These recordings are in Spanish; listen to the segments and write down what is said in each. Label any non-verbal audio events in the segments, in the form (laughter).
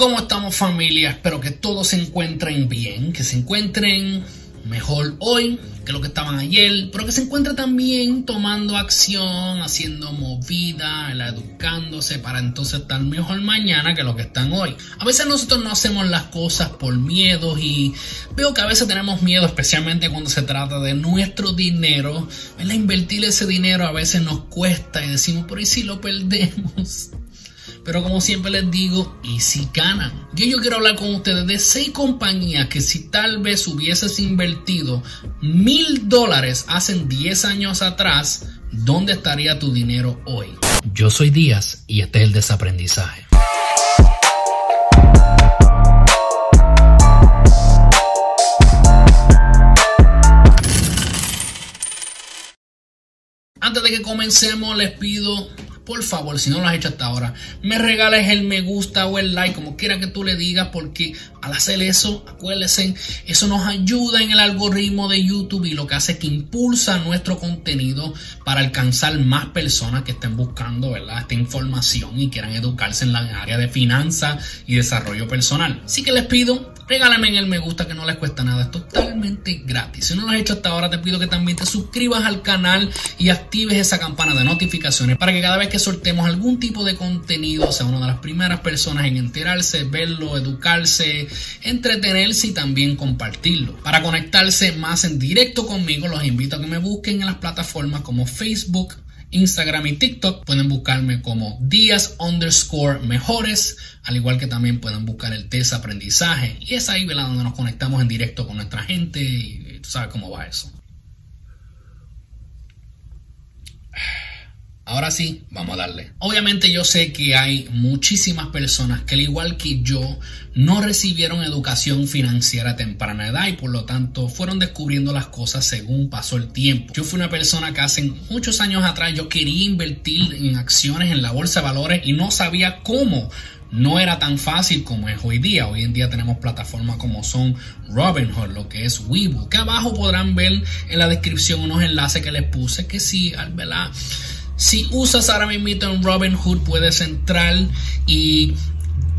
¿Cómo estamos familia? Espero que todos se encuentren bien, que se encuentren mejor hoy que lo que estaban ayer, pero que se encuentren también tomando acción, haciendo movida, educándose para entonces estar mejor mañana que lo que están hoy. A veces nosotros no hacemos las cosas por miedo y veo que a veces tenemos miedo, especialmente cuando se trata de nuestro dinero. Invertir ese dinero a veces nos cuesta y decimos, por si lo perdemos? Pero como siempre les digo, y si ganan. Yo, yo quiero hablar con ustedes de seis compañías que si tal vez hubieses invertido mil dólares hace 10 años atrás, ¿dónde estaría tu dinero hoy? Yo soy Díaz y este es el desaprendizaje. Antes de que comencemos, les pido por favor, si no lo has hecho hasta ahora, me regales el me gusta o el like, como quiera que tú le digas, porque al hacer eso, acuérdense, eso nos ayuda en el algoritmo de YouTube y lo que hace es que impulsa nuestro contenido para alcanzar más personas que estén buscando ¿verdad? esta información y quieran educarse en la área de finanzas y desarrollo personal. Así que les pido Regálame en el me gusta que no les cuesta nada, es totalmente gratis. Si no lo has hecho hasta ahora, te pido que también te suscribas al canal y actives esa campana de notificaciones para que cada vez que soltemos algún tipo de contenido sea una de las primeras personas en enterarse, verlo, educarse, entretenerse y también compartirlo. Para conectarse más en directo conmigo, los invito a que me busquen en las plataformas como Facebook, Instagram y TikTok. Pueden buscarme como días underscore mejores, al igual que también pueden buscar el test aprendizaje. Y es ahí donde nos conectamos en directo con nuestra gente y tú sabes cómo va eso. Ahora sí, vamos a darle. Obviamente yo sé que hay muchísimas personas que al igual que yo no recibieron educación financiera a temprana edad y por lo tanto fueron descubriendo las cosas según pasó el tiempo. Yo fui una persona que hace muchos años atrás yo quería invertir en acciones en la bolsa de valores y no sabía cómo no era tan fácil como es hoy día. Hoy en día tenemos plataformas como son Robinhood, lo que es Webull, que abajo podrán ver en la descripción unos enlaces que les puse que sí, ¿verdad? Si usas ahora mismo en Robinhood puedes entrar y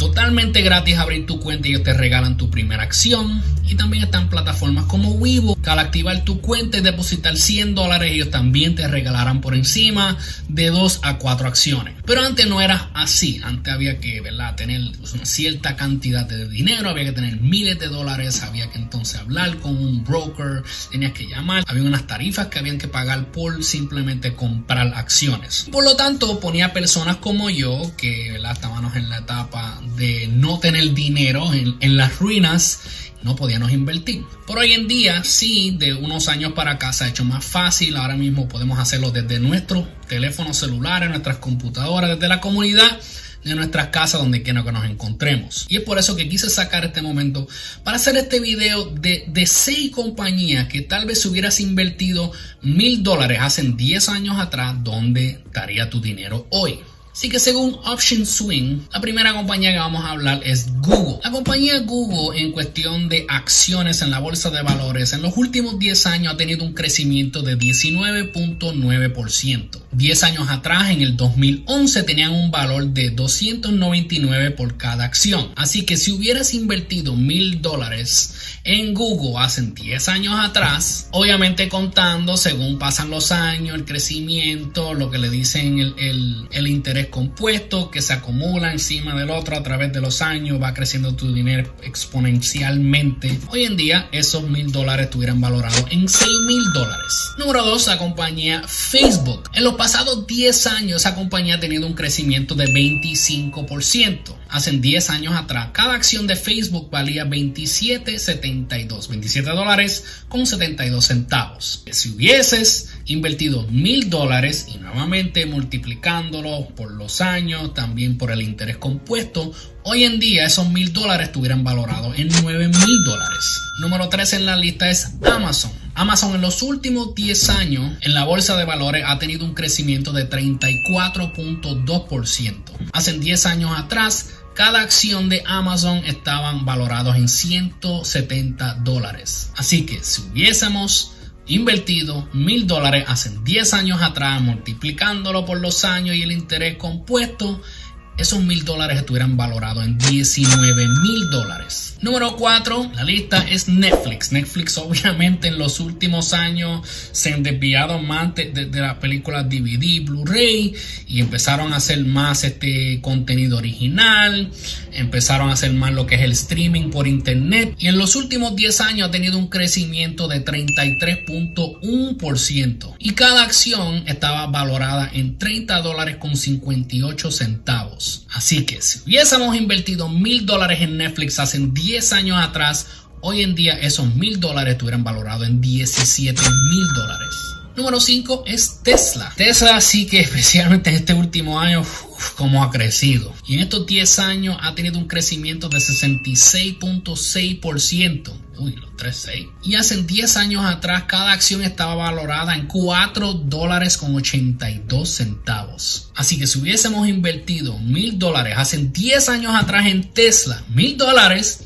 totalmente gratis abrir tu cuenta y ellos te regalan tu primera acción. Y también están plataformas como Weibo, que al activar tu cuenta y depositar 100 dólares, ellos también te regalarán por encima de 2 a 4 acciones. Pero antes no era así. Antes había que tener una cierta cantidad de dinero, había que tener miles de dólares, había que entonces hablar con un broker, tenías que llamar, había unas tarifas que habían que pagar por simplemente comprar acciones. Por lo tanto, ponía personas como yo, que estábamos en la etapa de no tener dinero en, las ruinas no podíamos invertir. Por hoy en día, sí, de unos años para acá se ha hecho más fácil. Ahora mismo podemos hacerlo desde nuestros teléfonos celulares, nuestras computadoras, desde la comunidad de nuestras casas donde quiera que nos encontremos. Y es por eso que quise sacar este momento para hacer este video de, de seis compañías que tal vez hubieras invertido mil dólares hace 10 años atrás, donde estaría tu dinero hoy. Así que según Option Swing, la primera compañía que vamos a hablar es Google. La compañía Google en cuestión de acciones en la bolsa de valores en los últimos 10 años ha tenido un crecimiento de 19.9%. 10 años atrás, en el 2011, tenían un valor de 299 por cada acción. Así que si hubieras invertido mil dólares en Google hace 10 años atrás, obviamente contando según pasan los años, el crecimiento, lo que le dicen el, el interés compuesto que se acumula encima del otro a través de los años, va creciendo tu dinero exponencialmente. Hoy en día esos mil dólares estuvieran valorados en 6 mil dólares. Número 2, la compañía Facebook. En los pasados 10 años esa compañía ha tenido un crecimiento de 25% hace 10 años atrás, cada acción de Facebook valía 27.72, 27 dólares con 72 centavos. Si hubieses invertido mil dólares y nuevamente multiplicándolo por los años, también por el interés compuesto, hoy en día esos mil dólares estuvieran valorados en 9 mil dólares. Número 3 en la lista es Amazon. Amazon en los últimos 10 años en la bolsa de valores ha tenido un crecimiento de 34.2%. Hace 10 años atrás cada acción de Amazon estaban valorados en 170 dólares. Así que si hubiésemos invertido mil dólares hace 10 años atrás, multiplicándolo por los años y el interés compuesto, esos mil dólares estuvieran valorados en 19 mil dólares. Número 4, la lista es Netflix. Netflix obviamente en los últimos años se han desviado más de, de, las películas DVD, Blu-ray y empezaron a hacer más este contenido original, empezaron a hacer más lo que es el streaming por internet y en los últimos 10 años ha tenido un crecimiento de 33.1% y cada acción estaba valorada en 30 dólares con 58 centavos. Así que si hubiésemos invertido mil dólares en Netflix hace 10 años atrás, hoy en día esos mil dólares estuvieran valorados en 17 mil dólares. Número 5 es Tesla. Tesla sí que (laughs) especialmente en este último año como ha crecido. Y en estos 10 años ha tenido un crecimiento de 66.6%. Uy, los 3.6. Y hace 10 años atrás cada acción estaba valorada en 4 dólares con 82 centavos. Así que si hubiésemos invertido mil dólares hace 10 años atrás en Tesla, mil dólares,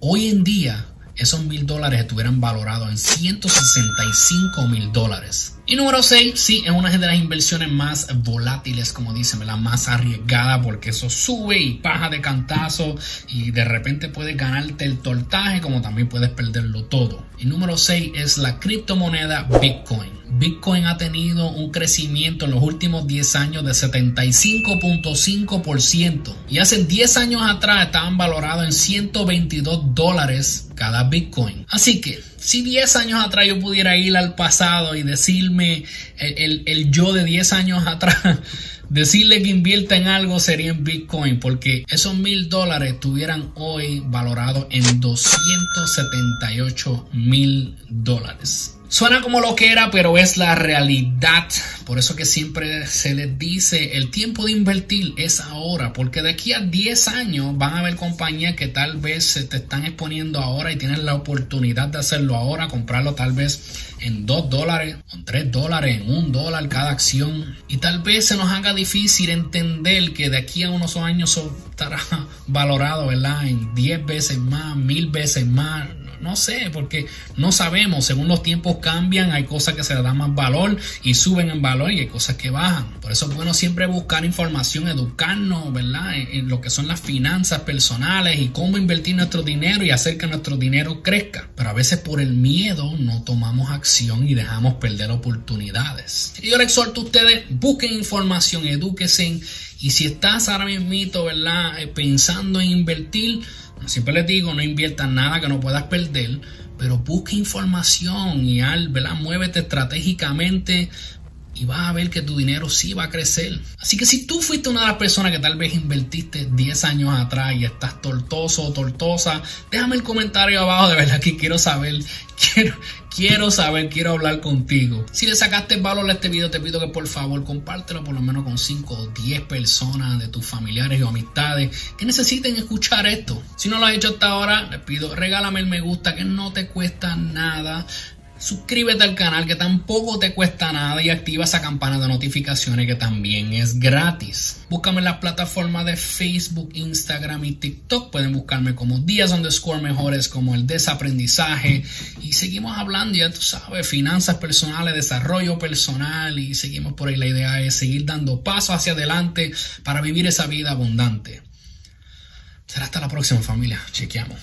hoy en día esos mil dólares estuvieran valorados en 165 mil dólares. Y número 6, sí, es una de las inversiones más volátiles, como dicen, la más arriesgada, porque eso sube y baja de cantazo y de repente puedes ganarte el tortaje, como también puedes perderlo todo. Y número 6 es la criptomoneda Bitcoin. Bitcoin ha tenido un crecimiento en los últimos 10 años de 75.5% y hace 10 años atrás estaban valorados en 122 dólares cada Bitcoin. Así que si 10 años atrás yo pudiera ir al pasado y decirme el, yo de 10 años atrás, (laughs) decirle que invierta en algo sería en Bitcoin, porque esos mil dólares estuvieran hoy valorados en 278 mil dólares. Suena como lo que era, pero es la realidad. Por eso que siempre se les dice, el tiempo de invertir es ahora, porque de aquí a 10 años van a haber compañías que tal vez se te están exponiendo ahora y tienes la oportunidad de hacerlo ahora, comprarlo tal vez en 2 dólares, en 3 dólares, en 1 dólar cada acción. Y tal vez se nos haga difícil entender que de aquí a unos años estará valorado, ¿verdad? En 10 veces más, 1000 veces más no sé, porque no sabemos. Según los tiempos cambian, hay cosas que se le dan más valor y suben en valor y hay cosas que bajan. Por eso es bueno siempre buscar información, educarnos, ¿verdad? En, lo que son las finanzas personales y cómo invertir nuestro dinero y hacer que nuestro dinero crezca. Pero a veces por el miedo no tomamos acción y dejamos perder oportunidades. Y yo les exhorto a ustedes, busquen información, edúquense y si estás ahora mismo, ¿verdad? Eh, pensando en invertir, Siempre les digo, no inviertan nada que no puedas perder, pero busca información y al, muévete estratégicamente y vas a ver que tu dinero sí va a crecer. Así que si tú fuiste una de las personas que tal vez invertiste 10 años atrás y estás tortoso o tortosa, déjame el comentario abajo, de verdad que quiero saber, quiero, quiero saber, quiero hablar contigo. Si le sacaste valor a este video, te pido que por favor compártelo por lo menos con 5 o 10 personas de tus familiares o amistades que necesiten escuchar esto. Si no lo has hecho hasta ahora, les pido regálame el me gusta que no te cuesta nada suscríbete al canal que tampoco te cuesta nada y activa esa campana de notificaciones que también es gratis. Búscame en las plataformas de Facebook, Instagram y TikTok. Pueden buscarme como días underscore mejores como el desaprendizaje y seguimos hablando, ya tú sabes, finanzas personales, desarrollo personal y seguimos por ahí. La idea es seguir dando pasos hacia adelante para vivir esa vida abundante. Será hasta la próxima familia. Chequeamos.